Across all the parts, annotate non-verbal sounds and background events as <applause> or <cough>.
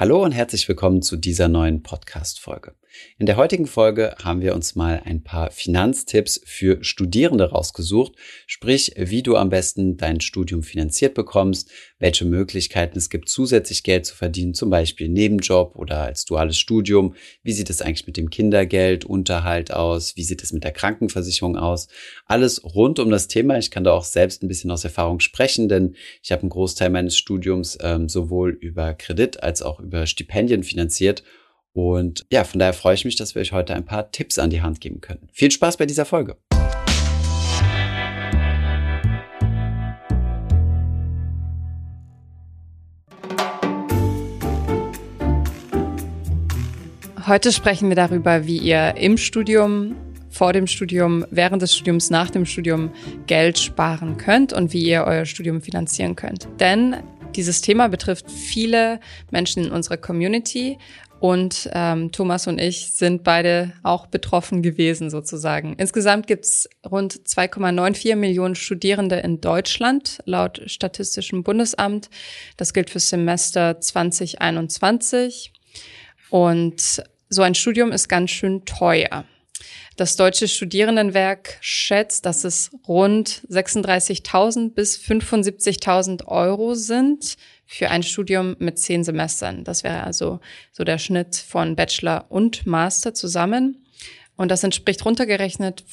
Hallo und herzlich willkommen zu dieser neuen Podcast-Folge. In der heutigen Folge haben wir uns mal ein paar Finanztipps für Studierende rausgesucht, sprich, wie du am besten dein Studium finanziert bekommst, welche Möglichkeiten es gibt, zusätzlich Geld zu verdienen, zum Beispiel Nebenjob oder als duales Studium. Wie sieht es eigentlich mit dem Kindergeld, Unterhalt aus? Wie sieht es mit der Krankenversicherung aus? Alles rund um das Thema. Ich kann da auch selbst ein bisschen aus Erfahrung sprechen, denn ich habe einen Großteil meines Studiums ähm, sowohl über Kredit als auch über Stipendien finanziert und ja, von daher freue ich mich, dass wir euch heute ein paar Tipps an die Hand geben können. Viel Spaß bei dieser Folge. Heute sprechen wir darüber, wie ihr im Studium, vor dem Studium, während des Studiums, nach dem Studium Geld sparen könnt und wie ihr euer Studium finanzieren könnt. Denn dieses Thema betrifft viele Menschen in unserer Community und ähm, Thomas und ich sind beide auch betroffen gewesen sozusagen. Insgesamt gibt's rund 2,94 Millionen Studierende in Deutschland laut Statistischem Bundesamt. Das gilt für Semester 2021. Und so ein Studium ist ganz schön teuer. Das Deutsche Studierendenwerk schätzt, dass es rund 36.000 bis 75.000 Euro sind für ein Studium mit zehn Semestern. Das wäre also so der Schnitt von Bachelor und Master zusammen. Und das entspricht runtergerechnet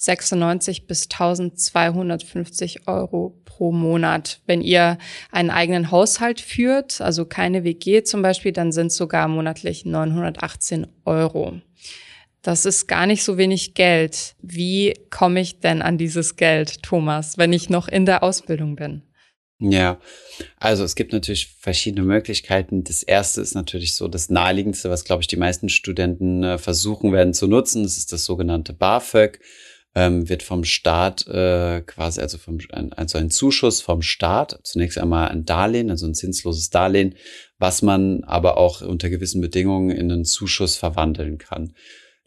596 bis 1250 Euro pro Monat. Wenn ihr einen eigenen Haushalt führt, also keine WG zum Beispiel, dann sind sogar monatlich 918 Euro. Das ist gar nicht so wenig Geld. Wie komme ich denn an dieses Geld, Thomas, wenn ich noch in der Ausbildung bin? Ja, also es gibt natürlich verschiedene Möglichkeiten. Das erste ist natürlich so das naheliegendste, was, glaube ich, die meisten Studenten äh, versuchen werden zu nutzen. Das ist das sogenannte BAföG. Ähm, wird vom Staat äh, quasi, also, vom, also ein Zuschuss vom Staat, zunächst einmal ein Darlehen, also ein zinsloses Darlehen, was man aber auch unter gewissen Bedingungen in einen Zuschuss verwandeln kann.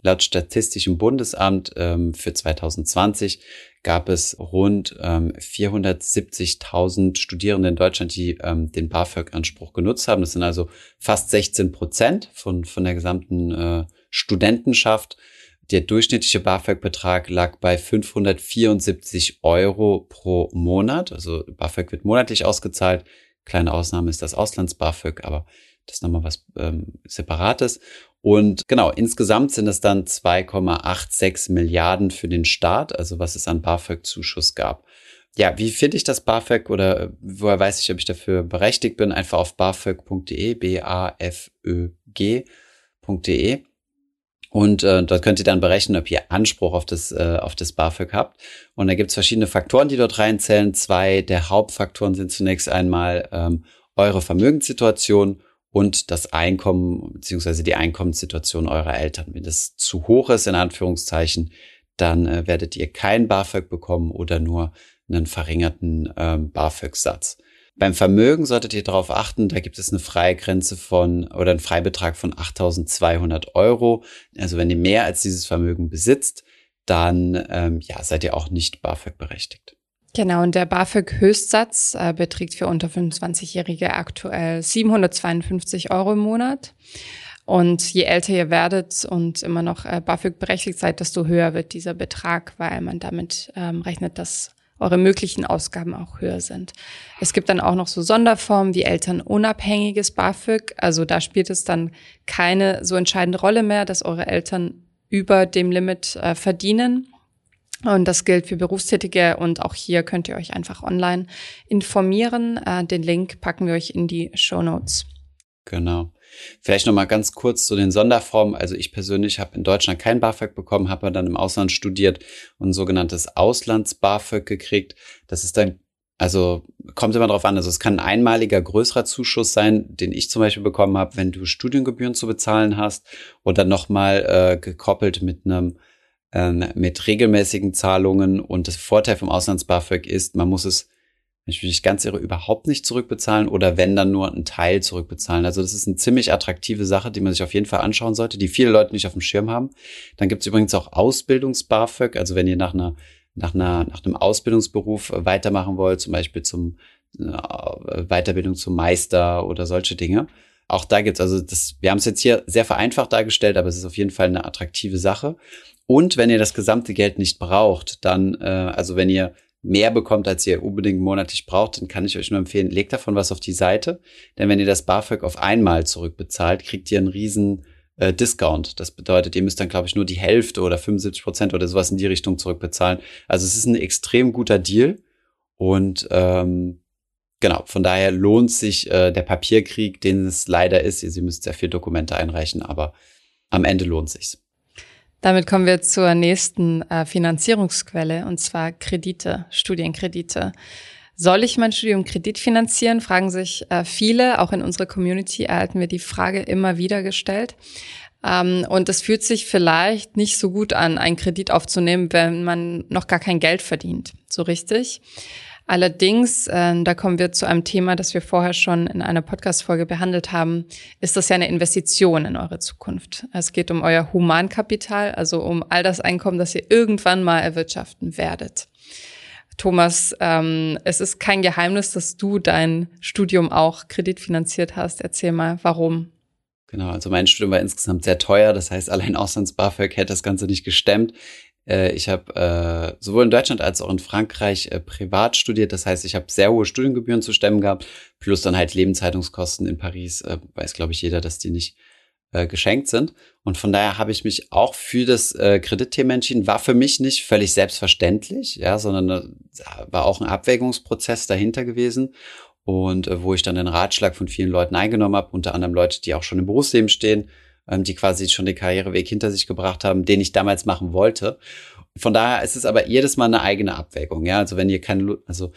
Laut Statistischem Bundesamt ähm, für 2020 gab es rund ähm, 470.000 Studierende in Deutschland, die ähm, den BAföG-Anspruch genutzt haben. Das sind also fast 16 Prozent von, von der gesamten äh, Studentenschaft. Der durchschnittliche BAföG-Betrag lag bei 574 Euro pro Monat. Also BAföG wird monatlich ausgezahlt. Kleine Ausnahme ist das Auslands-BAföG, aber das ist nochmal was ähm, Separates. Und genau, insgesamt sind es dann 2,86 Milliarden für den Staat, also was es an BAföG-Zuschuss gab. Ja, wie finde ich das BAföG oder äh, woher weiß ich, ob ich dafür berechtigt bin? Einfach auf bafög.de, B-A-F-Ö-G.de. Und äh, dort könnt ihr dann berechnen, ob ihr Anspruch auf das, äh, auf das BAföG habt. Und da gibt es verschiedene Faktoren, die dort reinzählen. Zwei der Hauptfaktoren sind zunächst einmal ähm, eure Vermögenssituation und das Einkommen beziehungsweise die Einkommenssituation eurer Eltern. Wenn das zu hoch ist, in Anführungszeichen, dann äh, werdet ihr kein BAföG bekommen oder nur einen verringerten ähm, BAföG-Satz. Beim Vermögen solltet ihr darauf achten, da gibt es eine Freigrenze von oder einen Freibetrag von 8.200 Euro. Also wenn ihr mehr als dieses Vermögen besitzt, dann ähm, ja, seid ihr auch nicht BAföG berechtigt. Genau, und der BAföG-Höchstsatz äh, beträgt für unter 25-Jährige aktuell 752 Euro im Monat. Und je älter ihr werdet und immer noch äh, BAföG berechtigt seid, desto höher wird dieser Betrag, weil man damit ähm, rechnet, dass eure möglichen Ausgaben auch höher sind. Es gibt dann auch noch so Sonderformen wie elternunabhängiges BAföG. Also da spielt es dann keine so entscheidende Rolle mehr, dass eure Eltern über dem Limit äh, verdienen. Und das gilt für Berufstätige und auch hier könnt ihr euch einfach online informieren. Äh, den Link packen wir euch in die Show Notes. Genau. Vielleicht noch mal ganz kurz zu den Sonderformen. Also ich persönlich habe in Deutschland kein BAföG bekommen, habe dann im Ausland studiert und ein sogenanntes Auslands-BAföG gekriegt. Das ist dann also kommt immer drauf an. Also es kann ein einmaliger größerer Zuschuss sein, den ich zum Beispiel bekommen habe, wenn du Studiengebühren zu bezahlen hast oder nochmal äh, gekoppelt mit einem ähm, mit regelmäßigen Zahlungen. Und das Vorteil vom Auslands-BAföG ist, man muss es, ich mich ganz irre, überhaupt nicht zurückbezahlen oder wenn dann nur einen Teil zurückbezahlen. Also das ist eine ziemlich attraktive Sache, die man sich auf jeden Fall anschauen sollte, die viele Leute nicht auf dem Schirm haben. Dann gibt es übrigens auch Ausbildungs-BAföG, also wenn ihr nach einer nach einer nach einem Ausbildungsberuf weitermachen wollt, zum Beispiel zum äh, Weiterbildung zum Meister oder solche Dinge, auch da gibt's also das, wir haben es jetzt hier sehr vereinfacht dargestellt, aber es ist auf jeden Fall eine attraktive Sache. Und wenn ihr das gesamte Geld nicht braucht, dann, äh, also wenn ihr mehr bekommt, als ihr unbedingt monatlich braucht, dann kann ich euch nur empfehlen, legt davon was auf die Seite. Denn wenn ihr das BAföG auf einmal zurückbezahlt, kriegt ihr einen riesen äh, Discount. Das bedeutet, ihr müsst dann, glaube ich, nur die Hälfte oder 75 Prozent oder sowas in die Richtung zurückbezahlen. Also es ist ein extrem guter Deal. Und ähm, genau, von daher lohnt sich äh, der Papierkrieg, den es leider ist. Sie müsst sehr viel Dokumente einreichen, aber am Ende lohnt sich's. Damit kommen wir zur nächsten äh, Finanzierungsquelle, und zwar Kredite, Studienkredite. Soll ich mein Studium Kredit finanzieren? Fragen sich äh, viele. Auch in unserer Community erhalten wir die Frage immer wieder gestellt. Ähm, und es fühlt sich vielleicht nicht so gut an, einen Kredit aufzunehmen, wenn man noch gar kein Geld verdient. So richtig. Allerdings, äh, da kommen wir zu einem Thema, das wir vorher schon in einer Podcast-Folge behandelt haben, ist das ja eine Investition in eure Zukunft. Es geht um euer Humankapital, also um all das Einkommen, das ihr irgendwann mal erwirtschaften werdet. Thomas, ähm, es ist kein Geheimnis, dass du dein Studium auch kreditfinanziert hast. Erzähl mal, warum? Genau, also mein Studium war insgesamt sehr teuer. Das heißt, allein Auslands-BAföG hätte das Ganze nicht gestemmt. Äh, ich habe äh, sowohl in Deutschland als auch in Frankreich äh, privat studiert. Das heißt, ich habe sehr hohe Studiengebühren zu stemmen gehabt, plus dann halt Lebenshaltungskosten in Paris. Äh, weiß, glaube ich, jeder, dass die nicht äh, geschenkt sind. Und von daher habe ich mich auch für das äh, Kreditthema entschieden. War für mich nicht völlig selbstverständlich, ja, sondern äh, war auch ein Abwägungsprozess dahinter gewesen. Und äh, wo ich dann den Ratschlag von vielen Leuten eingenommen habe, unter anderem Leute, die auch schon im Berufsleben stehen, ähm, die quasi schon den Karriereweg hinter sich gebracht haben, den ich damals machen wollte. Von daher ist es aber jedes Mal eine eigene Abwägung. Ja, also wenn ihr keine, also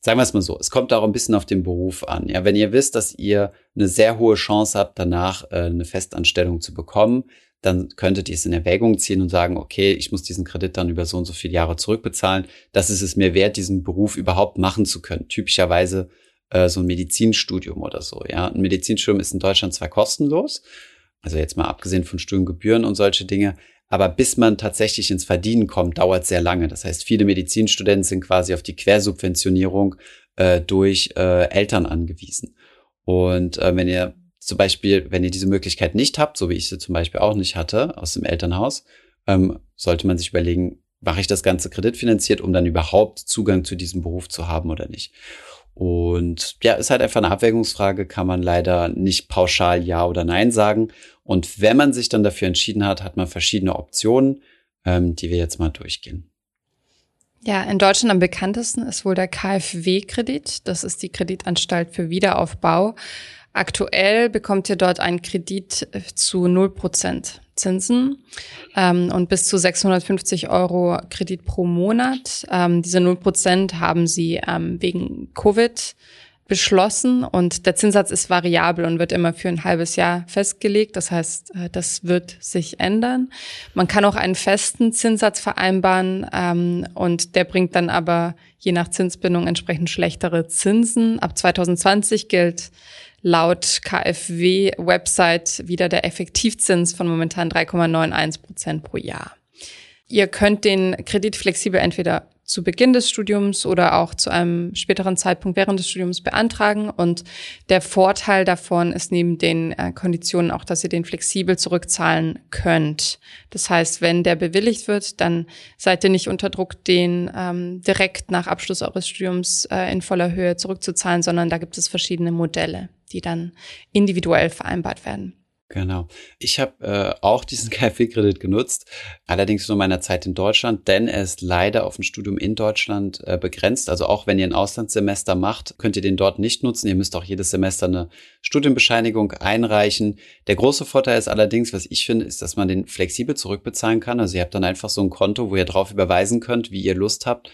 sagen wir es mal so, es kommt auch ein bisschen auf den Beruf an. Ja, wenn ihr wisst, dass ihr eine sehr hohe Chance habt, danach äh, eine Festanstellung zu bekommen, dann könntet ihr es in Erwägung ziehen und sagen, okay, ich muss diesen Kredit dann über so und so viele Jahre zurückbezahlen. Das ist es mir wert, diesen Beruf überhaupt machen zu können. Typischerweise äh, so ein Medizinstudium oder so. Ja, ein Medizinstudium ist in Deutschland zwar kostenlos, also jetzt mal abgesehen von Studiengebühren und solche Dinge. Aber bis man tatsächlich ins Verdienen kommt, dauert sehr lange. Das heißt, viele Medizinstudenten sind quasi auf die Quersubventionierung äh, durch äh, Eltern angewiesen. Und äh, wenn ihr zum Beispiel, wenn ihr diese Möglichkeit nicht habt, so wie ich sie zum Beispiel auch nicht hatte aus dem Elternhaus, ähm, sollte man sich überlegen, mache ich das Ganze kreditfinanziert, um dann überhaupt Zugang zu diesem Beruf zu haben oder nicht. Und ja, ist halt einfach eine Abwägungsfrage, kann man leider nicht pauschal Ja oder Nein sagen. Und wenn man sich dann dafür entschieden hat, hat man verschiedene Optionen, ähm, die wir jetzt mal durchgehen. Ja, in Deutschland am bekanntesten ist wohl der KfW-Kredit. Das ist die Kreditanstalt für Wiederaufbau. Aktuell bekommt ihr dort einen Kredit äh, zu 0% Zinsen ähm, und bis zu 650 Euro Kredit pro Monat. Ähm, diese 0% haben sie ähm, wegen Covid beschlossen und der Zinssatz ist variabel und wird immer für ein halbes Jahr festgelegt. Das heißt, äh, das wird sich ändern. Man kann auch einen festen Zinssatz vereinbaren ähm, und der bringt dann aber je nach Zinsbindung entsprechend schlechtere Zinsen. Ab 2020 gilt laut KfW-Website wieder der Effektivzins von momentan 3,91 Prozent pro Jahr. Ihr könnt den Kredit flexibel entweder zu Beginn des Studiums oder auch zu einem späteren Zeitpunkt während des Studiums beantragen. Und der Vorteil davon ist neben den äh, Konditionen auch, dass ihr den flexibel zurückzahlen könnt. Das heißt, wenn der bewilligt wird, dann seid ihr nicht unter Druck, den ähm, direkt nach Abschluss eures Studiums äh, in voller Höhe zurückzuzahlen, sondern da gibt es verschiedene Modelle, die dann individuell vereinbart werden. Genau. Ich habe äh, auch diesen <laughs> KfW-Kredit genutzt, allerdings nur meiner Zeit in Deutschland, denn er ist leider auf ein Studium in Deutschland äh, begrenzt. Also auch wenn ihr ein Auslandssemester macht, könnt ihr den dort nicht nutzen. Ihr müsst auch jedes Semester eine Studienbescheinigung einreichen. Der große Vorteil ist allerdings, was ich finde, ist, dass man den flexibel zurückbezahlen kann. Also ihr habt dann einfach so ein Konto, wo ihr drauf überweisen könnt, wie ihr Lust habt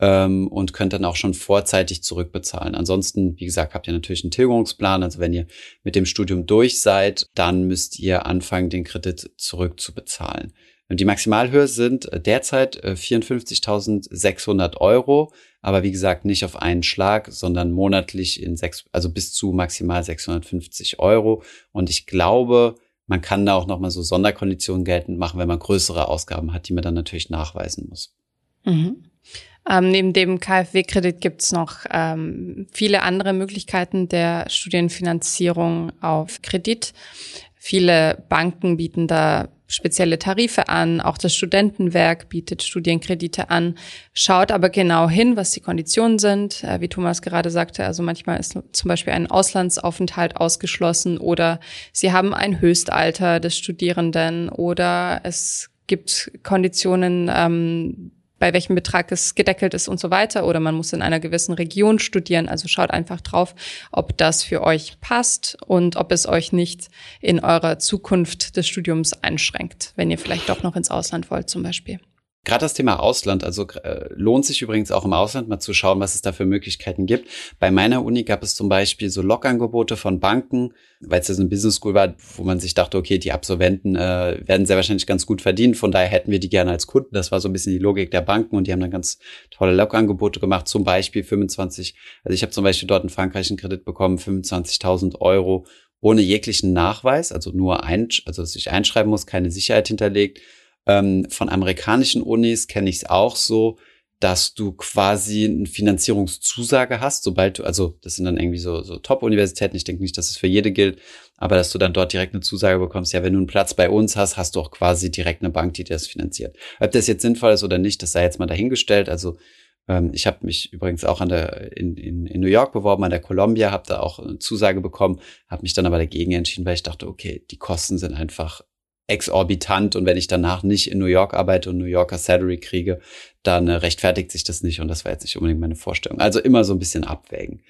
ähm, und könnt dann auch schon vorzeitig zurückbezahlen. Ansonsten, wie gesagt, habt ihr natürlich einen Tilgungsplan. Also wenn ihr mit dem Studium durch seid, dann müsst ihr anfangen, den Kredit zurückzubezahlen. Die Maximalhöhe sind derzeit 54.600 äh, Euro, aber wie gesagt nicht auf einen Schlag, sondern monatlich in sechs, also bis zu maximal 650 Euro. Und ich glaube, man kann da auch nochmal so Sonderkonditionen geltend machen, wenn man größere Ausgaben hat, die man dann natürlich nachweisen muss. Mhm. Ähm, neben dem KfW-Kredit gibt es noch ähm, viele andere Möglichkeiten der Studienfinanzierung auf Kredit. Viele Banken bieten da spezielle Tarife an. Auch das Studentenwerk bietet Studienkredite an, schaut aber genau hin, was die Konditionen sind. Äh, wie Thomas gerade sagte, also manchmal ist zum Beispiel ein Auslandsaufenthalt ausgeschlossen oder sie haben ein Höchstalter des Studierenden oder es gibt Konditionen, ähm, bei welchem Betrag es gedeckelt ist und so weiter. Oder man muss in einer gewissen Region studieren. Also schaut einfach drauf, ob das für euch passt und ob es euch nicht in eurer Zukunft des Studiums einschränkt, wenn ihr vielleicht doch noch ins Ausland wollt zum Beispiel. Gerade das Thema Ausland, also äh, lohnt sich übrigens auch im Ausland mal zu schauen, was es da für Möglichkeiten gibt. Bei meiner Uni gab es zum Beispiel so Lockangebote von Banken, weil es ja so eine Business School war, wo man sich dachte, okay, die Absolventen äh, werden sehr wahrscheinlich ganz gut verdienen, von daher hätten wir die gerne als Kunden. Das war so ein bisschen die Logik der Banken und die haben dann ganz tolle Lockangebote gemacht, zum Beispiel 25, also ich habe zum Beispiel dort in Frankreich einen Kredit bekommen, 25.000 Euro ohne jeglichen Nachweis, also nur ein, also dass ich einschreiben muss, keine Sicherheit hinterlegt ähm, von amerikanischen Unis kenne ich es auch so, dass du quasi eine Finanzierungszusage hast, sobald du, also das sind dann irgendwie so, so Top-Universitäten, ich denke nicht, dass es für jede gilt, aber dass du dann dort direkt eine Zusage bekommst, ja, wenn du einen Platz bei uns hast, hast du auch quasi direkt eine Bank, die dir das finanziert. Ob das jetzt sinnvoll ist oder nicht, das sei jetzt mal dahingestellt. Also ähm, ich habe mich übrigens auch an der in, in, in New York beworben, an der Columbia, habe da auch eine Zusage bekommen, habe mich dann aber dagegen entschieden, weil ich dachte, okay, die Kosten sind einfach exorbitant und wenn ich danach nicht in New York arbeite und New Yorker Salary kriege, dann äh, rechtfertigt sich das nicht und das war jetzt nicht unbedingt meine Vorstellung. Also immer so ein bisschen abwägen.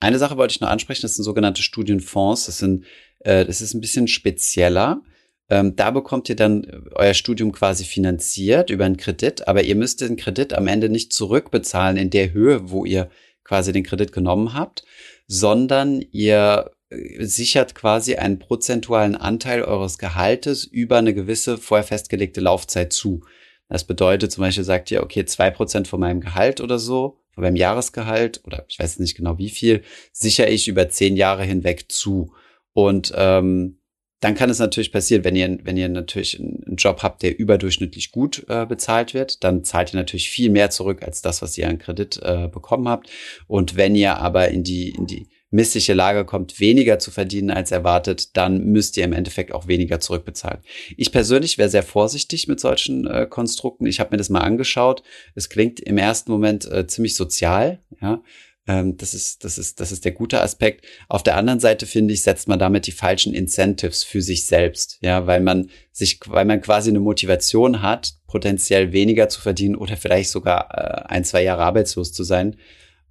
Eine Sache wollte ich noch ansprechen, das sind sogenannte Studienfonds. Das sind, äh, das ist ein bisschen spezieller. Ähm, da bekommt ihr dann äh, euer Studium quasi finanziert über einen Kredit, aber ihr müsst den Kredit am Ende nicht zurückbezahlen in der Höhe, wo ihr quasi den Kredit genommen habt, sondern ihr sichert quasi einen prozentualen Anteil eures Gehaltes über eine gewisse vorher festgelegte Laufzeit zu. Das bedeutet zum Beispiel, sagt ihr, okay, zwei Prozent von meinem Gehalt oder so, von meinem Jahresgehalt oder ich weiß nicht genau wie viel, sichere ich über zehn Jahre hinweg zu. Und ähm, dann kann es natürlich passieren, wenn ihr, wenn ihr natürlich einen Job habt, der überdurchschnittlich gut äh, bezahlt wird, dann zahlt ihr natürlich viel mehr zurück als das, was ihr an Kredit äh, bekommen habt. Und wenn ihr aber in die, in die missliche Lage kommt, weniger zu verdienen als erwartet, dann müsst ihr im Endeffekt auch weniger zurückbezahlen. Ich persönlich wäre sehr vorsichtig mit solchen äh, Konstrukten. Ich habe mir das mal angeschaut. Es klingt im ersten Moment äh, ziemlich sozial, ja. Ähm, das ist, das ist, das ist der gute Aspekt. Auf der anderen Seite finde ich, setzt man damit die falschen Incentives für sich selbst, ja, weil man sich, weil man quasi eine Motivation hat, potenziell weniger zu verdienen oder vielleicht sogar äh, ein, zwei Jahre arbeitslos zu sein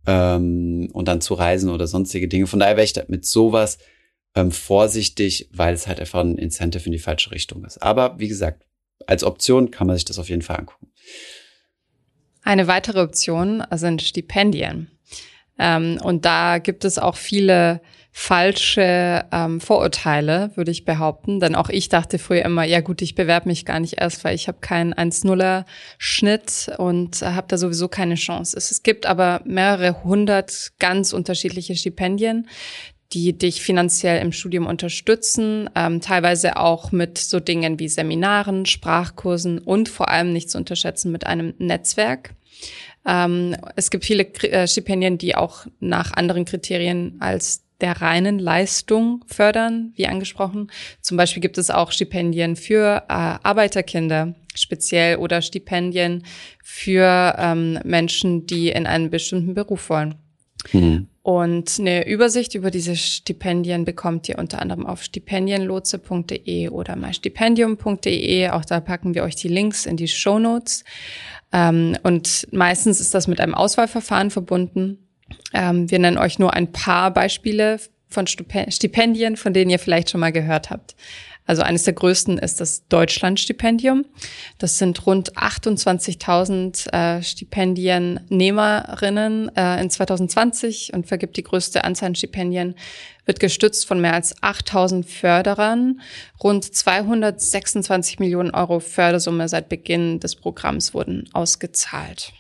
ähm, und dann zu reisen oder sonstige Dinge. Von daher wäre ich mit sowas ähm, vorsichtig, weil es halt einfach ein Incentive in die falsche Richtung ist. Aber wie gesagt, als Option kann man sich das auf jeden Fall angucken. Eine weitere Option sind Stipendien. Ähm, und da gibt es auch viele falsche ähm, Vorurteile, würde ich behaupten. Denn auch ich dachte früher immer, ja gut, ich bewerbe mich gar nicht erst, weil ich habe keinen 1-0er Schnitt und habe da sowieso keine Chance. Es, es gibt aber mehrere hundert ganz unterschiedliche Stipendien, die dich finanziell im Studium unterstützen, ähm, teilweise auch mit so Dingen wie Seminaren, Sprachkursen und vor allem nicht zu unterschätzen mit einem Netzwerk. Ähm, es gibt viele äh, Stipendien, die auch nach anderen Kriterien als der reinen Leistung fördern, wie angesprochen. Zum Beispiel gibt es auch Stipendien für äh, Arbeiterkinder speziell oder Stipendien für ähm, Menschen, die in einen bestimmten Beruf wollen. Mhm. Und eine Übersicht über diese Stipendien bekommt ihr unter anderem auf stipendienlotse.de oder mystipendium.de. Auch da packen wir euch die Links in die Show Notes. Ähm, und meistens ist das mit einem Auswahlverfahren verbunden. Ähm, wir nennen euch nur ein paar Beispiele von Stipendien, von denen ihr vielleicht schon mal gehört habt. Also eines der größten ist das Deutschlandstipendium. Das sind rund 28.000 äh, Stipendiennehmerinnen äh, in 2020 und vergibt die größte Anzahl an Stipendien, wird gestützt von mehr als 8.000 Förderern. Rund 226 Millionen Euro Fördersumme seit Beginn des Programms wurden ausgezahlt.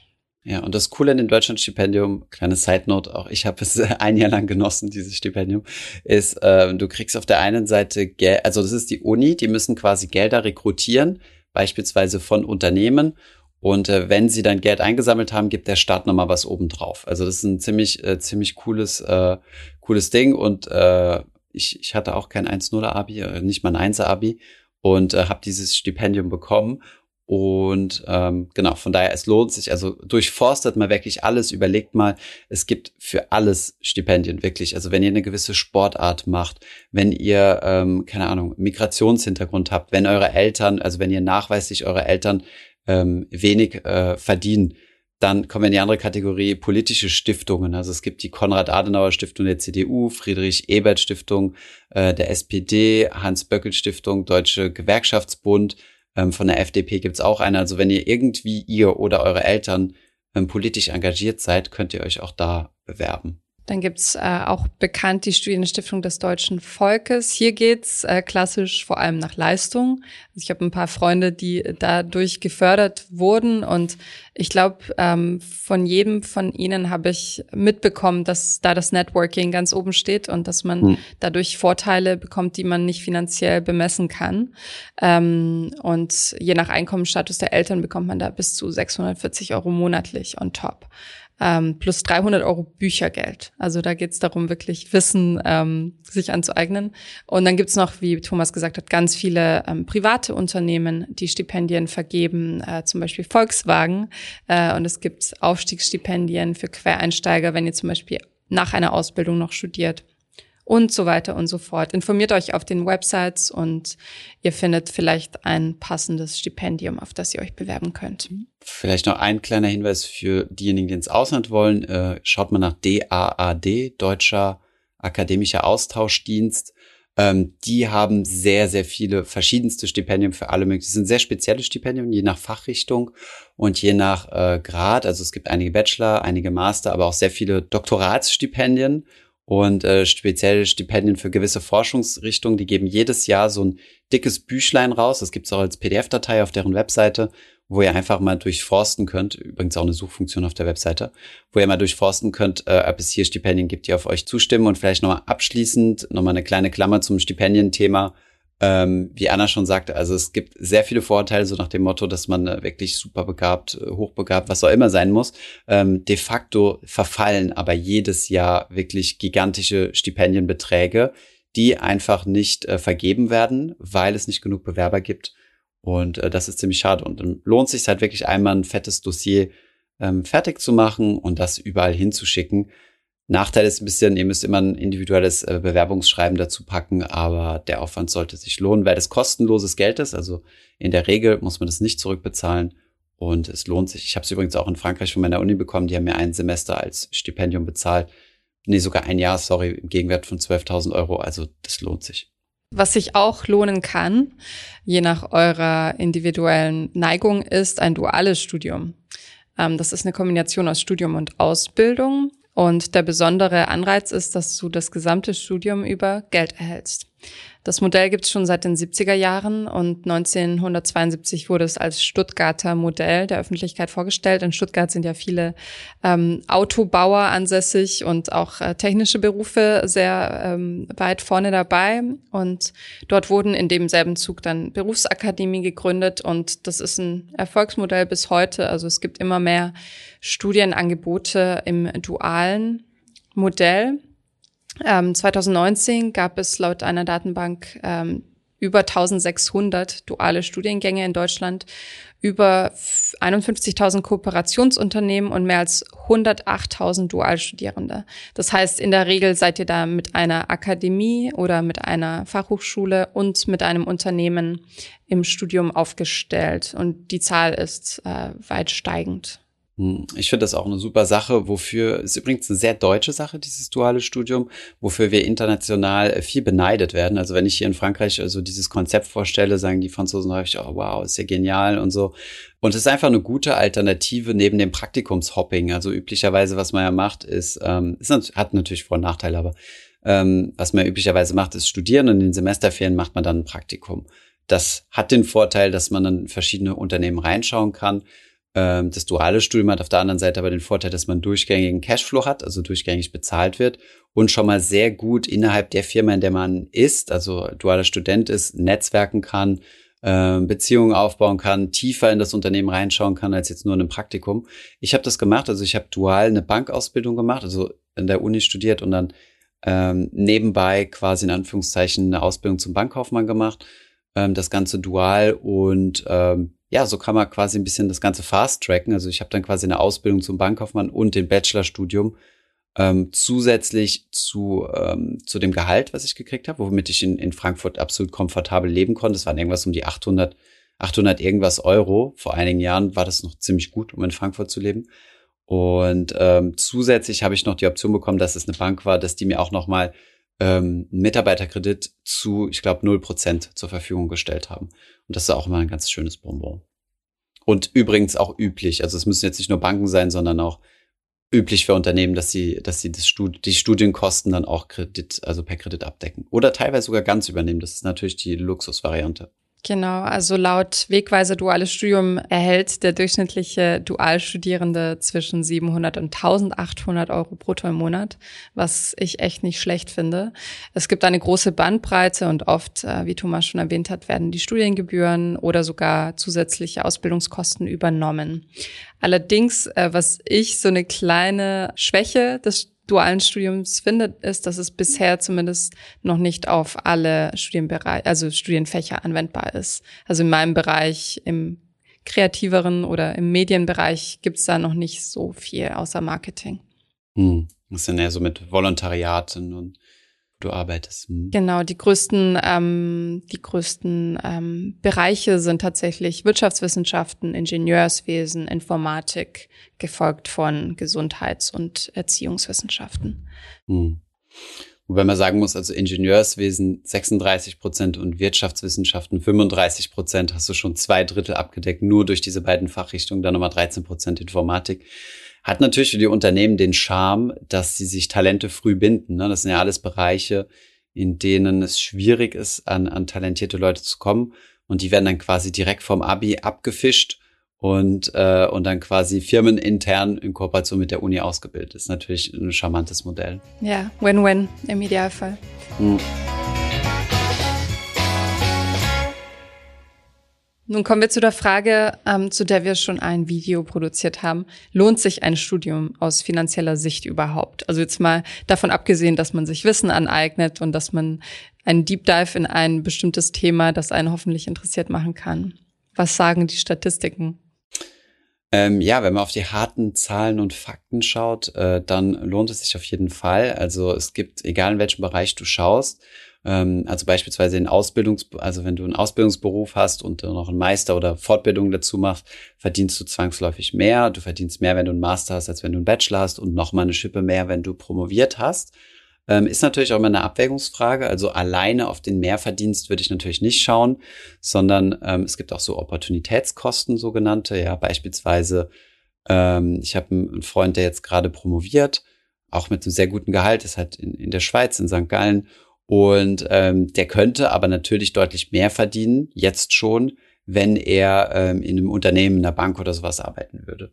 Ja, und das Coole an dem Deutschlandstipendium, kleine Side Note, auch ich habe es <laughs> ein Jahr lang genossen, dieses Stipendium, ist, äh, du kriegst auf der einen Seite Geld, also das ist die Uni, die müssen quasi Gelder rekrutieren, beispielsweise von Unternehmen Und äh, wenn sie dann Geld eingesammelt haben, gibt der Staat nochmal was obendrauf. Also das ist ein ziemlich, äh, ziemlich cooles, äh, cooles Ding. Und äh, ich, ich hatte auch kein 1-0-Abi, äh, nicht mal ein 1er-Abi und äh, habe dieses Stipendium bekommen. Und ähm, genau, von daher, es lohnt sich. Also durchforstet mal wirklich alles, überlegt mal, es gibt für alles Stipendien, wirklich. Also wenn ihr eine gewisse Sportart macht, wenn ihr, ähm, keine Ahnung, Migrationshintergrund habt, wenn eure Eltern, also wenn ihr nachweislich eure Eltern ähm, wenig äh, verdienen, dann kommen wir in die andere Kategorie politische Stiftungen. Also es gibt die Konrad-Adenauer-Stiftung der CDU, Friedrich-Ebert-Stiftung äh, der SPD, Hans-Böckel-Stiftung, Deutsche Gewerkschaftsbund, ähm, von der FDP gibt's auch eine. Also wenn ihr irgendwie ihr oder eure Eltern ähm, politisch engagiert seid, könnt ihr euch auch da bewerben. Dann gibt's äh, auch bekannt die Studienstiftung des deutschen Volkes. Hier geht's äh, klassisch vor allem nach Leistung. Also ich habe ein paar Freunde, die dadurch gefördert wurden und ich glaube, ähm, von jedem von ihnen habe ich mitbekommen, dass da das Networking ganz oben steht und dass man hm. dadurch Vorteile bekommt, die man nicht finanziell bemessen kann. Ähm, und je nach Einkommensstatus der Eltern bekommt man da bis zu 640 Euro monatlich on top ähm, plus 300 Euro Büchergeld. Also da geht es darum, wirklich Wissen ähm, sich anzueignen. Und dann gibt's noch, wie Thomas gesagt hat, ganz viele ähm, private Unternehmen, die Stipendien vergeben, äh, zum Beispiel Volkswagen. Äh, und es gibt Aufstiegsstipendien für Quereinsteiger, wenn ihr zum Beispiel nach einer Ausbildung noch studiert und so weiter und so fort. Informiert euch auf den Websites und ihr findet vielleicht ein passendes Stipendium, auf das ihr euch bewerben könnt. Vielleicht noch ein kleiner Hinweis für diejenigen, die ins Ausland wollen. Äh, schaut mal nach DAAD, Deutscher Akademischer Austauschdienst. Ähm, die haben sehr, sehr viele verschiedenste Stipendien für alle möglichen. Das sind sehr spezielle Stipendien, je nach Fachrichtung und je nach äh, Grad. Also es gibt einige Bachelor, einige Master, aber auch sehr viele Doktoratsstipendien und äh, spezielle Stipendien für gewisse Forschungsrichtungen. Die geben jedes Jahr so ein dickes Büchlein raus. Das gibt's auch als PDF-Datei auf deren Webseite, wo ihr einfach mal durchforsten könnt. Übrigens auch eine Suchfunktion auf der Webseite, wo ihr mal durchforsten könnt, äh, ob es hier Stipendien gibt, die auf euch zustimmen. Und vielleicht nochmal abschließend nochmal eine kleine Klammer zum Stipendienthema ähm, wie Anna schon sagte, also es gibt sehr viele Vorteile, so nach dem Motto, dass man äh, wirklich super begabt, äh, hochbegabt, was auch immer sein muss. Ähm, de facto verfallen aber jedes Jahr wirklich gigantische Stipendienbeträge, die einfach nicht äh, vergeben werden, weil es nicht genug Bewerber gibt. Und äh, das ist ziemlich schade. Und dann lohnt sich halt wirklich einmal ein fettes Dossier ähm, fertig zu machen und das überall hinzuschicken. Nachteil ist ein bisschen, ihr müsst immer ein individuelles äh, Bewerbungsschreiben dazu packen, aber der Aufwand sollte sich lohnen, weil das kostenloses Geld ist. Also in der Regel muss man das nicht zurückbezahlen und es lohnt sich. Ich habe es übrigens auch in Frankreich von meiner Uni bekommen. Die haben mir ein Semester als Stipendium bezahlt. Nee, sogar ein Jahr, sorry, im Gegenwert von 12.000 Euro. Also das lohnt sich. Was sich auch lohnen kann, je nach eurer individuellen Neigung, ist ein duales Studium. Ähm, das ist eine Kombination aus Studium und Ausbildung. Und der besondere Anreiz ist, dass du das gesamte Studium über Geld erhältst. Das Modell gibt es schon seit den 70er Jahren und 1972 wurde es als Stuttgarter Modell der Öffentlichkeit vorgestellt. In Stuttgart sind ja viele ähm, Autobauer ansässig und auch äh, technische Berufe sehr ähm, weit vorne dabei. Und dort wurden in demselben Zug dann Berufsakademie gegründet und das ist ein Erfolgsmodell bis heute. Also es gibt immer mehr Studienangebote im dualen Modell. Ähm, 2019 gab es laut einer Datenbank ähm, über 1600 duale Studiengänge in Deutschland, über 51.000 Kooperationsunternehmen und mehr als 108.000 Dualstudierende. Das heißt, in der Regel seid ihr da mit einer Akademie oder mit einer Fachhochschule und mit einem Unternehmen im Studium aufgestellt. Und die Zahl ist äh, weit steigend. Hm, ich finde das auch eine super Sache, wofür ist übrigens eine sehr deutsche Sache, dieses duale Studium, wofür wir international äh, viel beneidet werden. Also wenn ich hier in Frankreich also dieses Konzept vorstelle, sagen die Franzosen häufig, oh wow, ist ja genial und so. Und es ist einfach eine gute Alternative neben dem Praktikumshopping. Also üblicherweise, was man ja macht, ist, ähm, ist hat natürlich Vor- und Nachteile, aber ähm, was man üblicherweise macht, ist studieren und in den Semesterferien macht man dann ein Praktikum. Das hat den Vorteil, dass man dann verschiedene Unternehmen reinschauen kann das duale Studium hat auf der anderen Seite aber den Vorteil, dass man durchgängigen Cashflow hat, also durchgängig bezahlt wird und schon mal sehr gut innerhalb der Firma, in der man ist, also dualer Student ist, netzwerken kann, äh, Beziehungen aufbauen kann, tiefer in das Unternehmen reinschauen kann als jetzt nur in einem Praktikum. Ich habe das gemacht, also ich habe dual eine Bankausbildung gemacht, also in der Uni studiert und dann ähm, nebenbei quasi in Anführungszeichen eine Ausbildung zum Bankkaufmann gemacht, ähm, das Ganze dual und ähm, ja, so kann man quasi ein bisschen das Ganze fast tracken. Also ich habe dann quasi eine Ausbildung zum Bankkaufmann und den Bachelorstudium ähm, zusätzlich zu, ähm, zu dem Gehalt, was ich gekriegt habe, womit ich in, in Frankfurt absolut komfortabel leben konnte. Das waren irgendwas um die 800, 800 irgendwas Euro. Vor einigen Jahren war das noch ziemlich gut, um in Frankfurt zu leben. Und ähm, zusätzlich habe ich noch die Option bekommen, dass es eine Bank war, dass die mir auch noch mal ähm, Mitarbeiterkredit zu, ich glaube, null Prozent zur Verfügung gestellt haben. Und das ist auch immer ein ganz schönes Bonbon. Und übrigens auch üblich. Also es müssen jetzt nicht nur Banken sein, sondern auch üblich für Unternehmen, dass sie, dass sie das Stud die Studienkosten dann auch Kredit, also per Kredit abdecken. Oder teilweise sogar ganz übernehmen. Das ist natürlich die Luxusvariante. Genau, also laut Wegweiser Duales Studium erhält der durchschnittliche Dualstudierende zwischen 700 und 1800 Euro brutto im Monat, was ich echt nicht schlecht finde. Es gibt eine große Bandbreite und oft, äh, wie Thomas schon erwähnt hat, werden die Studiengebühren oder sogar zusätzliche Ausbildungskosten übernommen. Allerdings, äh, was ich so eine kleine Schwäche des dualen Studiums findet, ist, dass es bisher zumindest noch nicht auf alle Studienbereiche, also Studienfächer anwendbar ist. Also in meinem Bereich, im kreativeren oder im Medienbereich gibt es da noch nicht so viel außer Marketing. Hm. Das dann eher so mit Volontariaten und du arbeitest. Hm. Genau, die größten, ähm, die größten ähm, Bereiche sind tatsächlich Wirtschaftswissenschaften, Ingenieurswesen, Informatik, gefolgt von Gesundheits- und Erziehungswissenschaften. Hm. Wobei man sagen muss, also Ingenieurswesen 36 Prozent und Wirtschaftswissenschaften 35 Prozent hast du schon zwei Drittel abgedeckt, nur durch diese beiden Fachrichtungen, dann nochmal 13 Prozent Informatik. Hat natürlich für die Unternehmen den Charme, dass sie sich Talente früh binden. Ne? Das sind ja alles Bereiche, in denen es schwierig ist, an, an talentierte Leute zu kommen. Und die werden dann quasi direkt vom Abi abgefischt und, äh, und dann quasi firmenintern in Kooperation mit der Uni ausgebildet. Das ist natürlich ein charmantes Modell. Ja, Win-Win im Idealfall. Mhm. Nun kommen wir zu der Frage, ähm, zu der wir schon ein Video produziert haben. Lohnt sich ein Studium aus finanzieller Sicht überhaupt? Also jetzt mal davon abgesehen, dass man sich Wissen aneignet und dass man einen Deep Dive in ein bestimmtes Thema, das einen hoffentlich interessiert, machen kann. Was sagen die Statistiken? Ähm, ja, wenn man auf die harten Zahlen und Fakten schaut, äh, dann lohnt es sich auf jeden Fall. Also es gibt, egal in welchem Bereich du schaust, also beispielsweise in Ausbildungs, also wenn du einen Ausbildungsberuf hast und noch einen Meister oder Fortbildung dazu machst, verdienst du zwangsläufig mehr. Du verdienst mehr, wenn du einen Master hast, als wenn du einen Bachelor hast und noch mal eine Schippe mehr, wenn du promoviert hast. Ähm, ist natürlich auch immer eine Abwägungsfrage. Also alleine auf den Mehrverdienst würde ich natürlich nicht schauen, sondern ähm, es gibt auch so Opportunitätskosten, sogenannte. Ja, beispielsweise, ähm, ich habe einen Freund, der jetzt gerade promoviert, auch mit einem sehr guten Gehalt, ist halt in, in der Schweiz, in St. Gallen und ähm, der könnte aber natürlich deutlich mehr verdienen, jetzt schon, wenn er ähm, in einem Unternehmen, in einer Bank oder sowas arbeiten würde.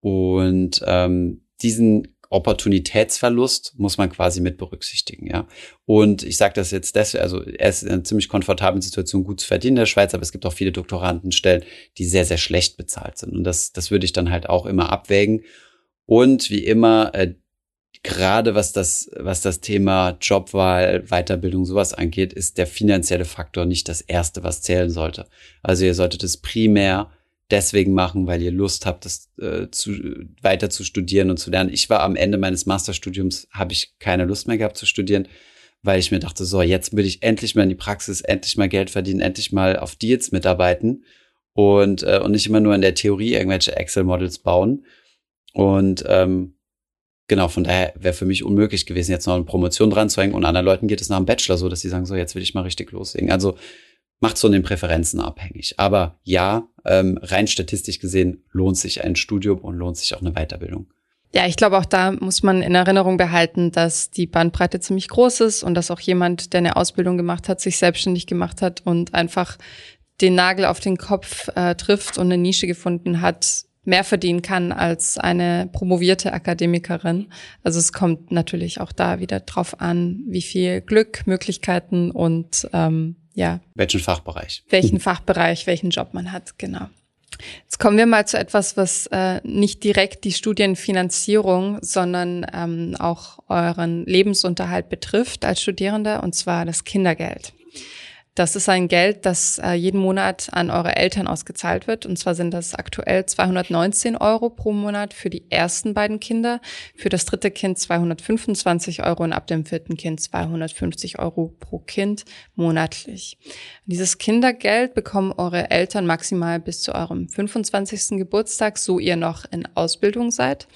Und ähm, diesen Opportunitätsverlust muss man quasi mit berücksichtigen, ja. Und ich sage das jetzt deswegen, also er ist in einer ziemlich komfortablen Situation, gut zu verdienen in der Schweiz, aber es gibt auch viele Doktorandenstellen, die sehr, sehr schlecht bezahlt sind. Und das, das würde ich dann halt auch immer abwägen. Und wie immer, äh, gerade was das, was das Thema Jobwahl, Weiterbildung, sowas angeht, ist der finanzielle Faktor nicht das erste, was zählen sollte. Also ihr solltet es primär deswegen machen, weil ihr Lust habt, das äh, zu, weiter zu studieren und zu lernen. Ich war am Ende meines Masterstudiums, habe ich keine Lust mehr gehabt zu studieren, weil ich mir dachte, so, jetzt will ich endlich mal in die Praxis, endlich mal Geld verdienen, endlich mal auf Deals mitarbeiten und, äh, und nicht immer nur in der Theorie irgendwelche Excel-Models bauen. Und ähm, Genau, von daher wäre für mich unmöglich gewesen, jetzt noch eine Promotion dran zu hängen. Und anderen Leuten geht es nach dem Bachelor so, dass sie sagen, so, jetzt will ich mal richtig loslegen. Also macht so den Präferenzen abhängig. Aber ja, ähm, rein statistisch gesehen lohnt sich ein Studium und lohnt sich auch eine Weiterbildung. Ja, ich glaube, auch da muss man in Erinnerung behalten, dass die Bandbreite ziemlich groß ist und dass auch jemand, der eine Ausbildung gemacht hat, sich selbstständig gemacht hat und einfach den Nagel auf den Kopf äh, trifft und eine Nische gefunden hat, mehr verdienen kann als eine promovierte Akademikerin. Also es kommt natürlich auch da wieder drauf an, wie viel Glück, Möglichkeiten und ähm, ja. Welchen Fachbereich? Welchen Fachbereich, welchen Job man hat, genau. Jetzt kommen wir mal zu etwas, was äh, nicht direkt die Studienfinanzierung, sondern ähm, auch euren Lebensunterhalt betrifft als Studierender, und zwar das Kindergeld. Das ist ein Geld, das äh, jeden Monat an eure Eltern ausgezahlt wird. Und zwar sind das aktuell 219 Euro pro Monat für die ersten beiden Kinder, für das dritte Kind 225 Euro und ab dem vierten Kind 250 Euro pro Kind monatlich. Dieses Kindergeld bekommen eure Eltern maximal bis zu eurem 25. Geburtstag, so ihr noch in Ausbildung seid.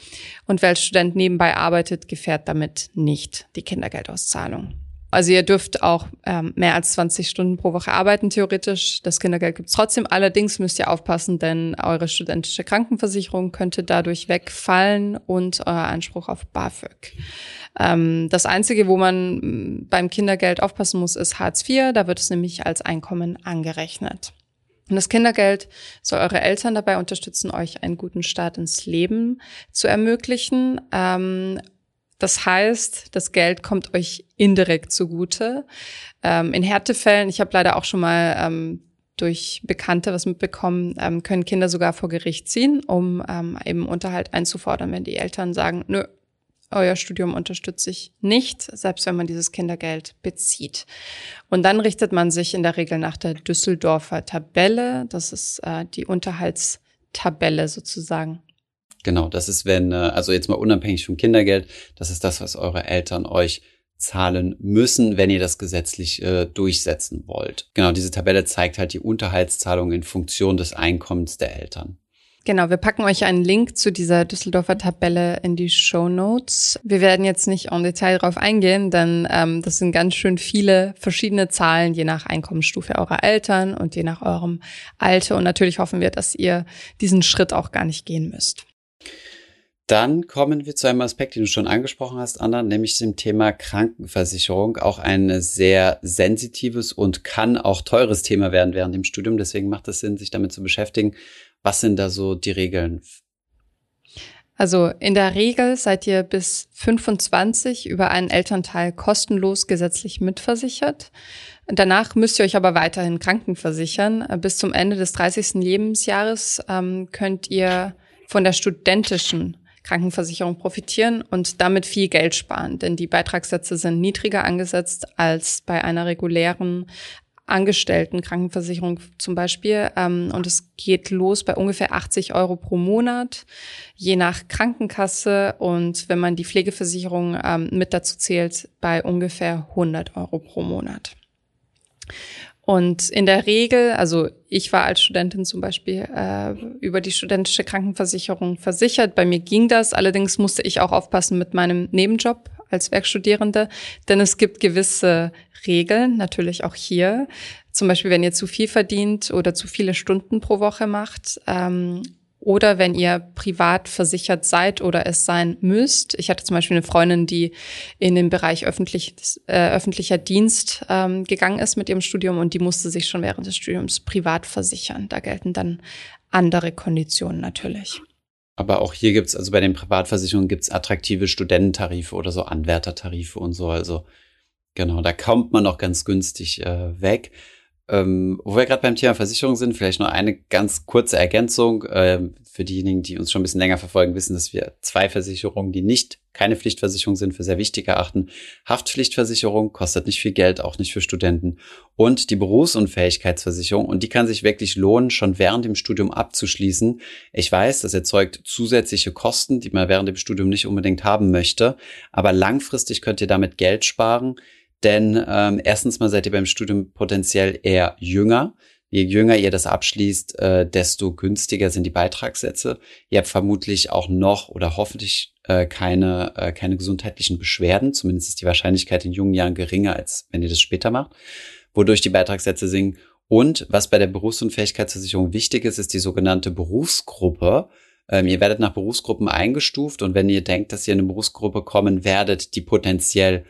Und wer als Student nebenbei arbeitet, gefährt damit nicht die Kindergeldauszahlung. Also ihr dürft auch ähm, mehr als 20 Stunden pro Woche arbeiten, theoretisch. Das Kindergeld gibt's trotzdem. Allerdings müsst ihr aufpassen, denn eure studentische Krankenversicherung könnte dadurch wegfallen und euer Anspruch auf BAföG. Ähm, das Einzige, wo man mm, beim Kindergeld aufpassen muss, ist Hartz IV. Da wird es nämlich als Einkommen angerechnet. Und das Kindergeld soll eure Eltern dabei unterstützen, euch einen guten Start ins Leben zu ermöglichen. Ähm, das heißt, das Geld kommt euch indirekt zugute. Ähm, in Härtefällen, ich habe leider auch schon mal ähm, durch Bekannte was mitbekommen, ähm, können Kinder sogar vor Gericht ziehen, um ähm, eben Unterhalt einzufordern, wenn die Eltern sagen, nö, euer Studium unterstütze ich nicht, selbst wenn man dieses Kindergeld bezieht. Und dann richtet man sich in der Regel nach der Düsseldorfer Tabelle. Das ist äh, die Unterhaltstabelle sozusagen Genau, das ist, wenn, äh, also jetzt mal unabhängig vom Kindergeld, das ist das, was eure Eltern euch zahlen müssen, wenn ihr das gesetzlich äh, durchsetzen wollt. Genau, diese Tabelle zeigt halt die Unterhaltszahlung in Funktion des Einkommens der Eltern. Genau, wir packen euch einen Link zu dieser Düsseldorfer Tabelle in die Show Notes. Wir werden jetzt nicht en Detail darauf eingehen, denn ähm, das sind ganz schön viele verschiedene Zahlen, je nach Einkommensstufe eurer Eltern und je nach eurem Alter. Und natürlich hoffen wir, dass ihr diesen Schritt auch gar nicht gehen müsst. Dann kommen wir zu einem Aspekt, den du schon angesprochen hast, Anna, nämlich dem Thema Krankenversicherung. Auch ein sehr sensitives und kann auch teures Thema werden während dem Studium. Deswegen macht es Sinn, sich damit zu beschäftigen. Was sind da so die Regeln? Also in der Regel seid ihr bis 25 über einen Elternteil kostenlos gesetzlich mitversichert. Danach müsst ihr euch aber weiterhin krankenversichern. Bis zum Ende des 30. Lebensjahres ähm, könnt ihr von der studentischen Krankenversicherung profitieren und damit viel Geld sparen, denn die Beitragssätze sind niedriger angesetzt als bei einer regulären Angestellten Krankenversicherung zum Beispiel. Ähm, und es geht los bei ungefähr 80 Euro pro Monat, je nach Krankenkasse. Und wenn man die Pflegeversicherung ähm, mit dazu zählt, bei ungefähr 100 Euro pro Monat. Und in der Regel, also ich war als Studentin zum Beispiel äh, über die studentische Krankenversicherung versichert. Bei mir ging das. Allerdings musste ich auch aufpassen mit meinem Nebenjob als Werkstudierende, denn es gibt gewisse Regeln, natürlich auch hier. Zum Beispiel, wenn ihr zu viel verdient oder zu viele Stunden pro Woche macht, ähm, oder wenn ihr privat versichert seid oder es sein müsst. Ich hatte zum Beispiel eine Freundin, die in den Bereich öffentlich, äh, öffentlicher Dienst ähm, gegangen ist mit ihrem Studium und die musste sich schon während des Studiums privat versichern. Da gelten dann andere Konditionen natürlich. Aber auch hier gibt's also bei den Privatversicherungen gibt's attraktive Studententarife oder so Anwärtertarife und so. Also genau, da kommt man auch ganz günstig äh, weg. Ähm, wo wir gerade beim Thema Versicherung sind, vielleicht noch eine ganz kurze Ergänzung. Ähm, für diejenigen, die uns schon ein bisschen länger verfolgen, wissen, dass wir zwei Versicherungen, die nicht keine Pflichtversicherung sind, für sehr wichtig erachten. Haftpflichtversicherung kostet nicht viel Geld, auch nicht für Studenten. Und die Berufsunfähigkeitsversicherung. Und die kann sich wirklich lohnen, schon während dem Studium abzuschließen. Ich weiß, das erzeugt zusätzliche Kosten, die man während dem Studium nicht unbedingt haben möchte. Aber langfristig könnt ihr damit Geld sparen. Denn ähm, erstens mal seid ihr beim Studium potenziell eher jünger. Je jünger ihr das abschließt, äh, desto günstiger sind die Beitragssätze. Ihr habt vermutlich auch noch oder hoffentlich äh, keine, äh, keine gesundheitlichen Beschwerden. Zumindest ist die Wahrscheinlichkeit in jungen Jahren geringer, als wenn ihr das später macht, wodurch die Beitragssätze sinken. Und was bei der Berufsunfähigkeitsversicherung wichtig ist, ist die sogenannte Berufsgruppe. Ähm, ihr werdet nach Berufsgruppen eingestuft und wenn ihr denkt, dass ihr in eine Berufsgruppe kommen werdet, die potenziell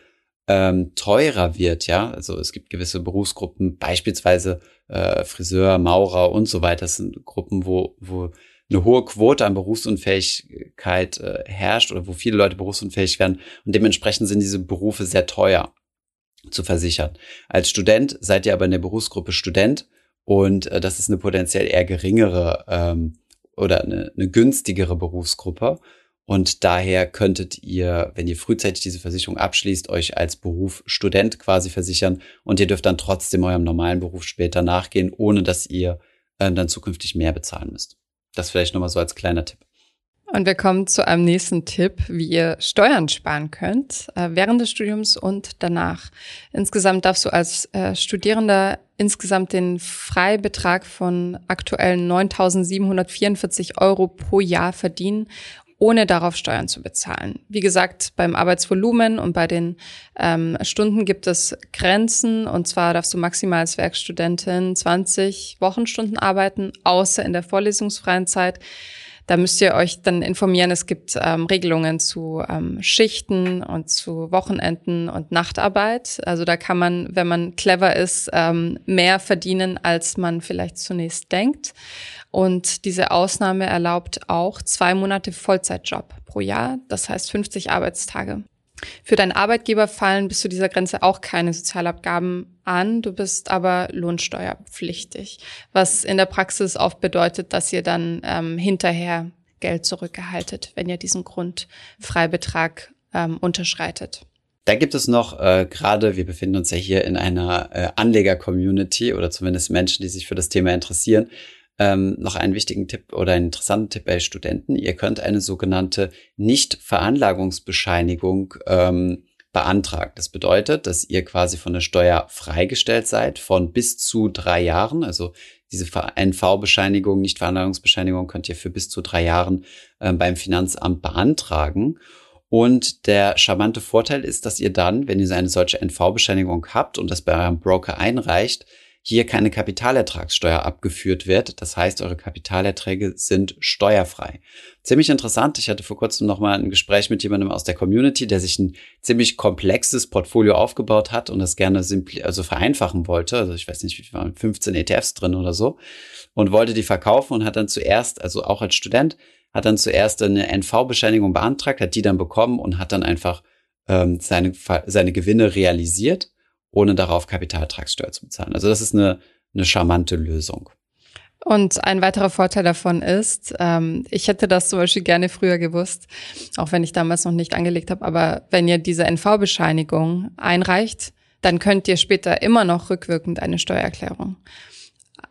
ähm, teurer wird, ja. Also es gibt gewisse Berufsgruppen, beispielsweise äh, Friseur, Maurer und so weiter. Das sind Gruppen, wo, wo eine hohe Quote an Berufsunfähigkeit äh, herrscht oder wo viele Leute berufsunfähig werden und dementsprechend sind diese Berufe sehr teuer zu versichern. Als Student seid ihr aber in der Berufsgruppe Student und äh, das ist eine potenziell eher geringere ähm, oder eine, eine günstigere Berufsgruppe. Und daher könntet ihr, wenn ihr frühzeitig diese Versicherung abschließt, euch als Beruf Student quasi versichern und ihr dürft dann trotzdem eurem normalen Beruf später nachgehen, ohne dass ihr äh, dann zukünftig mehr bezahlen müsst. Das vielleicht nochmal so als kleiner Tipp. Und wir kommen zu einem nächsten Tipp, wie ihr Steuern sparen könnt, äh, während des Studiums und danach. Insgesamt darfst du als äh, Studierender insgesamt den Freibetrag von aktuellen 9.744 Euro pro Jahr verdienen ohne darauf Steuern zu bezahlen. Wie gesagt, beim Arbeitsvolumen und bei den ähm, Stunden gibt es Grenzen. Und zwar darfst du maximal als Werkstudentin 20 Wochenstunden arbeiten, außer in der vorlesungsfreien Zeit. Da müsst ihr euch dann informieren. Es gibt ähm, Regelungen zu ähm, Schichten und zu Wochenenden und Nachtarbeit. Also da kann man, wenn man clever ist, ähm, mehr verdienen, als man vielleicht zunächst denkt. Und diese Ausnahme erlaubt auch zwei Monate Vollzeitjob pro Jahr, das heißt 50 Arbeitstage. Für deinen Arbeitgeber fallen bis zu dieser Grenze auch keine Sozialabgaben an, du bist aber lohnsteuerpflichtig, was in der Praxis oft bedeutet, dass ihr dann ähm, hinterher Geld zurückgehaltet, wenn ihr diesen Grundfreibetrag ähm, unterschreitet. Da gibt es noch äh, gerade, wir befinden uns ja hier in einer äh, Anleger-Community oder zumindest Menschen, die sich für das Thema interessieren ähm, noch einen wichtigen Tipp oder einen interessanten Tipp bei Studenten. Ihr könnt eine sogenannte Nicht-Veranlagungsbescheinigung ähm, beantragen. Das bedeutet, dass ihr quasi von der Steuer freigestellt seid von bis zu drei Jahren. Also diese NV-Bescheinigung, Nicht-Veranlagungsbescheinigung könnt ihr für bis zu drei Jahren äh, beim Finanzamt beantragen. Und der charmante Vorteil ist, dass ihr dann, wenn ihr eine solche NV-Bescheinigung habt und das bei eurem Broker einreicht, hier keine Kapitalertragssteuer abgeführt wird. Das heißt, eure Kapitalerträge sind steuerfrei. Ziemlich interessant. Ich hatte vor kurzem noch mal ein Gespräch mit jemandem aus der Community, der sich ein ziemlich komplexes Portfolio aufgebaut hat und das gerne simpli also vereinfachen wollte. Also ich weiß nicht, wie waren 15 ETFs drin oder so und wollte die verkaufen und hat dann zuerst, also auch als Student, hat dann zuerst eine NV-Bescheinigung beantragt, hat die dann bekommen und hat dann einfach ähm, seine, seine Gewinne realisiert ohne darauf Kapitalertragssteuer zu bezahlen. Also das ist eine, eine charmante Lösung. Und ein weiterer Vorteil davon ist, ähm, ich hätte das zum Beispiel gerne früher gewusst, auch wenn ich damals noch nicht angelegt habe, aber wenn ihr diese NV-Bescheinigung einreicht, dann könnt ihr später immer noch rückwirkend eine Steuererklärung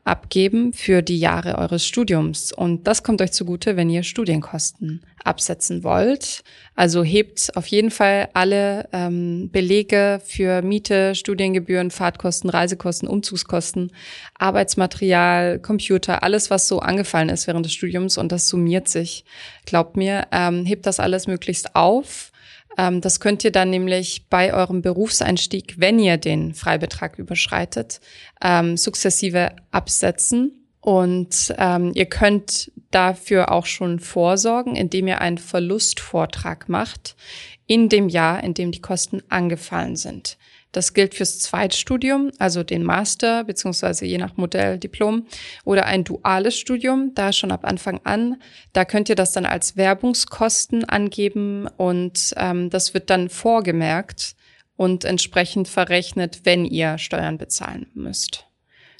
abgeben für die Jahre eures Studiums. Und das kommt euch zugute, wenn ihr Studienkosten absetzen wollt. Also hebt auf jeden Fall alle ähm, Belege für Miete, Studiengebühren, Fahrtkosten, Reisekosten, Umzugskosten, Arbeitsmaterial, Computer, alles, was so angefallen ist während des Studiums und das summiert sich. Glaubt mir, ähm, hebt das alles möglichst auf das könnt ihr dann nämlich bei eurem Berufseinstieg, wenn ihr den Freibetrag überschreitet, ähm, sukzessive absetzen. Und ähm, ihr könnt dafür auch schon vorsorgen, indem ihr einen Verlustvortrag macht in dem Jahr, in dem die Kosten angefallen sind. Das gilt fürs Zweitstudium, also den Master, beziehungsweise je nach Modell Diplom oder ein duales Studium, da schon ab Anfang an. Da könnt ihr das dann als Werbungskosten angeben und ähm, das wird dann vorgemerkt und entsprechend verrechnet, wenn ihr Steuern bezahlen müsst.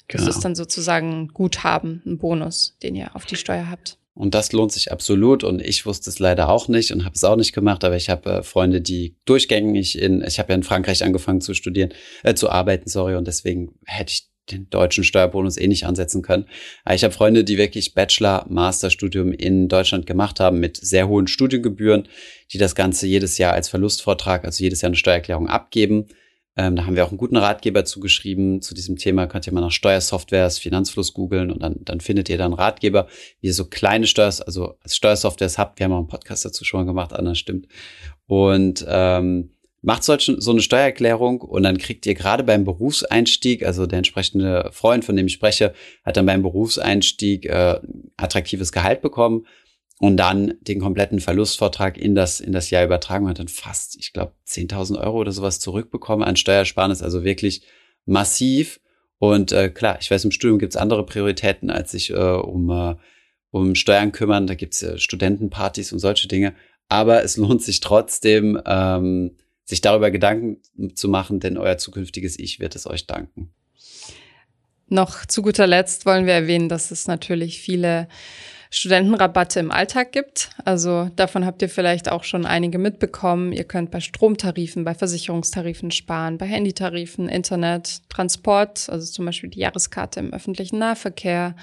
Genau. Das ist dann sozusagen ein Guthaben, ein Bonus, den ihr auf die Steuer habt. Und das lohnt sich absolut. Und ich wusste es leider auch nicht und habe es auch nicht gemacht. Aber ich habe äh, Freunde, die durchgängig in, ich habe ja in Frankreich angefangen zu studieren, äh, zu arbeiten, sorry. Und deswegen hätte ich den deutschen Steuerbonus eh nicht ansetzen können. Aber ich habe Freunde, die wirklich Bachelor, Masterstudium in Deutschland gemacht haben mit sehr hohen Studiengebühren, die das Ganze jedes Jahr als Verlustvortrag, also jedes Jahr eine Steuererklärung abgeben ähm, da haben wir auch einen guten Ratgeber zugeschrieben zu diesem Thema. Könnt ihr mal nach Steuersoftwares, Finanzfluss googeln und dann, dann findet ihr da einen Ratgeber, wie ihr so kleine Steuers, also als Steuersoftwares habt. Wir haben auch einen Podcast dazu schon mal gemacht, Anna, stimmt. Und ähm, macht solch, so eine Steuererklärung und dann kriegt ihr gerade beim Berufseinstieg, also der entsprechende Freund, von dem ich spreche, hat dann beim Berufseinstieg äh, attraktives Gehalt bekommen und dann den kompletten Verlustvortrag in das, in das Jahr übertragen und dann fast, ich glaube, 10.000 Euro oder sowas zurückbekommen an Steuersparnis, also wirklich massiv. Und äh, klar, ich weiß, im Studium gibt es andere Prioritäten, als sich äh, um, äh, um Steuern kümmern. Da gibt's äh, Studentenpartys und solche Dinge. Aber es <laughs> lohnt sich trotzdem, ähm, sich darüber Gedanken zu machen, denn euer zukünftiges Ich wird es euch danken. Noch zu guter Letzt wollen wir erwähnen, dass es natürlich viele Studentenrabatte im Alltag gibt. Also davon habt ihr vielleicht auch schon einige mitbekommen. Ihr könnt bei Stromtarifen, bei Versicherungstarifen sparen, bei Handytarifen, Internet, Transport, also zum Beispiel die Jahreskarte im öffentlichen Nahverkehr.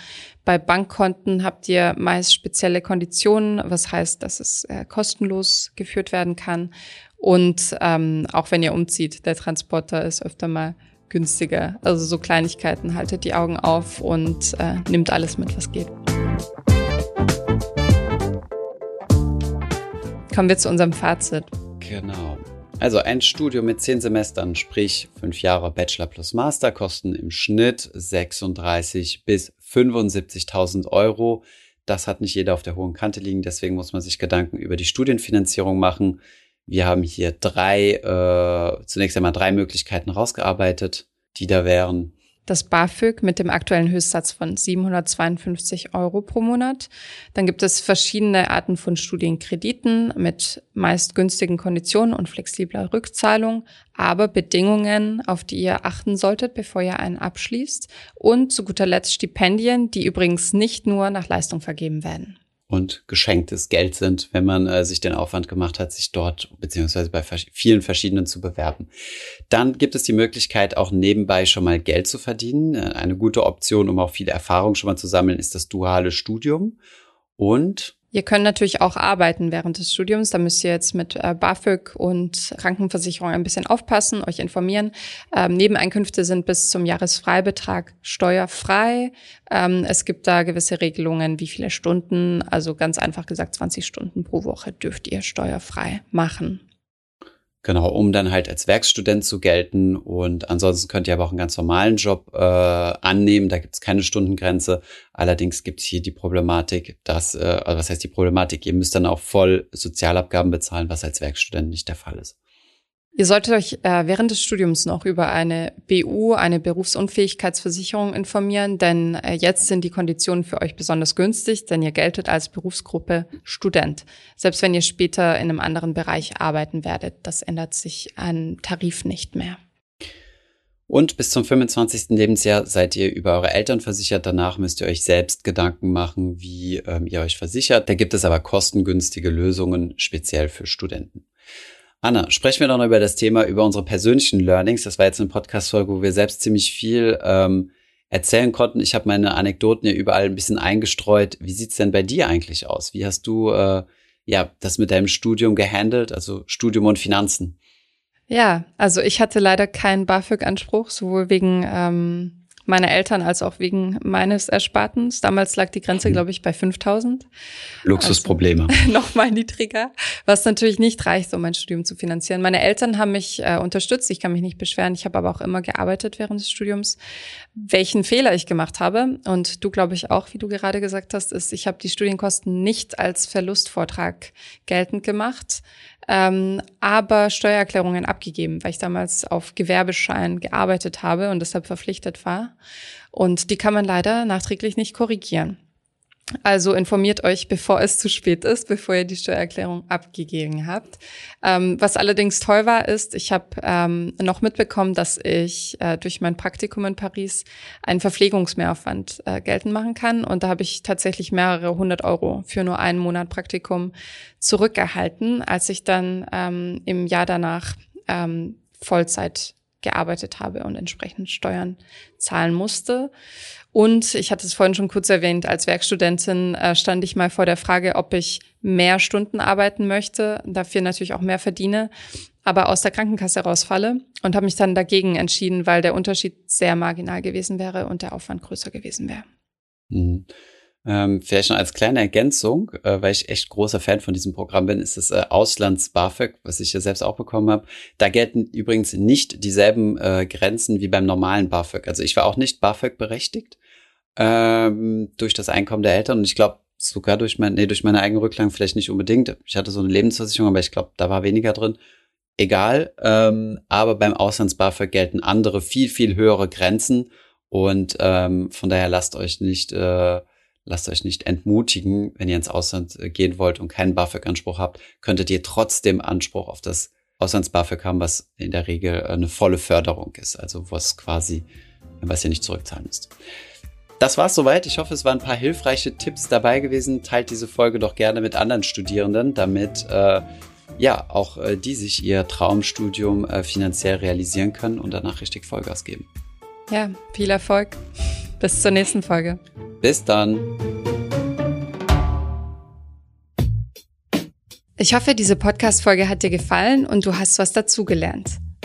Bei Bankkonten habt ihr meist spezielle Konditionen, was heißt, dass es äh, kostenlos geführt werden kann. Und ähm, auch wenn ihr umzieht, der Transporter ist öfter mal günstiger. Also so Kleinigkeiten, haltet die Augen auf und äh, nimmt alles mit, was geht. Kommen wir zu unserem Fazit. Genau. Also ein Studium mit zehn Semestern, sprich fünf Jahre Bachelor plus Master, kosten im Schnitt 36 bis 75.000 Euro. Das hat nicht jeder auf der hohen Kante liegen, deswegen muss man sich Gedanken über die Studienfinanzierung machen. Wir haben hier drei, äh, zunächst einmal drei Möglichkeiten rausgearbeitet, die da wären das BAföG mit dem aktuellen Höchstsatz von 752 Euro pro Monat. Dann gibt es verschiedene Arten von Studienkrediten mit meist günstigen Konditionen und flexibler Rückzahlung, aber Bedingungen, auf die ihr achten solltet, bevor ihr einen abschließt. Und zu guter Letzt Stipendien, die übrigens nicht nur nach Leistung vergeben werden und geschenktes Geld sind, wenn man äh, sich den Aufwand gemacht hat, sich dort beziehungsweise bei vers vielen verschiedenen zu bewerben. Dann gibt es die Möglichkeit, auch nebenbei schon mal Geld zu verdienen. Äh, eine gute Option, um auch viele Erfahrungen schon mal zu sammeln, ist das duale Studium. Und Ihr könnt natürlich auch arbeiten während des Studiums. Da müsst ihr jetzt mit äh, BAföG und Krankenversicherung ein bisschen aufpassen, euch informieren. Ähm, Nebeneinkünfte sind bis zum Jahresfreibetrag steuerfrei. Ähm, es gibt da gewisse Regelungen, wie viele Stunden, also ganz einfach gesagt 20 Stunden pro Woche dürft ihr steuerfrei machen. Genau, um dann halt als Werkstudent zu gelten. Und ansonsten könnt ihr aber auch einen ganz normalen Job äh, annehmen. Da gibt es keine Stundengrenze. Allerdings gibt es hier die Problematik, dass, äh, also was heißt die Problematik? Ihr müsst dann auch voll Sozialabgaben bezahlen, was als Werkstudent nicht der Fall ist. Ihr solltet euch äh, während des Studiums noch über eine BU, eine Berufsunfähigkeitsversicherung informieren, denn äh, jetzt sind die Konditionen für euch besonders günstig, denn ihr geltet als Berufsgruppe Student. Selbst wenn ihr später in einem anderen Bereich arbeiten werdet, das ändert sich an Tarif nicht mehr. Und bis zum 25. Lebensjahr seid ihr über eure Eltern versichert. Danach müsst ihr euch selbst Gedanken machen, wie ähm, ihr euch versichert. Da gibt es aber kostengünstige Lösungen speziell für Studenten. Anna, sprechen wir doch noch über das Thema, über unsere persönlichen Learnings. Das war jetzt eine Podcast-Folge, wo wir selbst ziemlich viel ähm, erzählen konnten. Ich habe meine Anekdoten ja überall ein bisschen eingestreut. Wie sieht's denn bei dir eigentlich aus? Wie hast du äh, ja das mit deinem Studium gehandelt, also Studium und Finanzen? Ja, also ich hatte leider keinen BAföG-Anspruch, sowohl wegen ähm, meine Eltern als auch wegen meines Erspartens. Damals lag die Grenze, mhm. glaube ich, bei 5000. Luxusprobleme. Also, <laughs> Nochmal niedriger, was natürlich nicht reicht, um mein Studium zu finanzieren. Meine Eltern haben mich äh, unterstützt. Ich kann mich nicht beschweren. Ich habe aber auch immer gearbeitet während des Studiums. Welchen Fehler ich gemacht habe, und du, glaube ich, auch, wie du gerade gesagt hast, ist, ich habe die Studienkosten nicht als Verlustvortrag geltend gemacht ähm, aber Steuererklärungen abgegeben, weil ich damals auf Gewerbeschein gearbeitet habe und deshalb verpflichtet war. Und die kann man leider nachträglich nicht korrigieren. Also informiert euch, bevor es zu spät ist, bevor ihr die Steuererklärung abgegeben habt. Ähm, was allerdings toll war, ist, ich habe ähm, noch mitbekommen, dass ich äh, durch mein Praktikum in Paris einen Verpflegungsmehraufwand äh, geltend machen kann. Und da habe ich tatsächlich mehrere hundert Euro für nur einen Monat Praktikum zurückerhalten, als ich dann ähm, im Jahr danach ähm, Vollzeit gearbeitet habe und entsprechend Steuern zahlen musste. Und ich hatte es vorhin schon kurz erwähnt, als Werkstudentin äh, stand ich mal vor der Frage, ob ich mehr Stunden arbeiten möchte, dafür natürlich auch mehr verdiene, aber aus der Krankenkasse rausfalle und habe mich dann dagegen entschieden, weil der Unterschied sehr marginal gewesen wäre und der Aufwand größer gewesen wäre. Mhm. Ähm, vielleicht noch als kleine Ergänzung, äh, weil ich echt großer Fan von diesem Programm bin, ist das äh, Auslands-BAföG, was ich ja selbst auch bekommen habe. Da gelten übrigens nicht dieselben äh, Grenzen wie beim normalen BAföG. Also ich war auch nicht BAföG berechtigt ähm, durch das Einkommen der Eltern und ich glaube sogar durch mein, nee, durch meine eigenen Rücklagen vielleicht nicht unbedingt. Ich hatte so eine Lebensversicherung, aber ich glaube, da war weniger drin. Egal, ähm, aber beim Auslands-BAföG gelten andere, viel, viel höhere Grenzen und ähm, von daher lasst euch nicht äh, lasst euch nicht entmutigen, wenn ihr ins Ausland äh, gehen wollt und keinen BAföG-Anspruch habt, könntet ihr trotzdem Anspruch auf das Auslands-BAföG haben, was in der Regel eine volle Förderung ist, also was quasi, was ihr nicht zurückzahlen müsst. Das war's soweit. Ich hoffe, es waren ein paar hilfreiche Tipps dabei gewesen. Teilt diese Folge doch gerne mit anderen Studierenden, damit äh, ja auch äh, die sich ihr Traumstudium äh, finanziell realisieren können und danach richtig Vollgas geben. Ja, viel Erfolg. Bis zur nächsten Folge. Bis dann. Ich hoffe, diese Podcast-Folge hat dir gefallen und du hast was dazugelernt.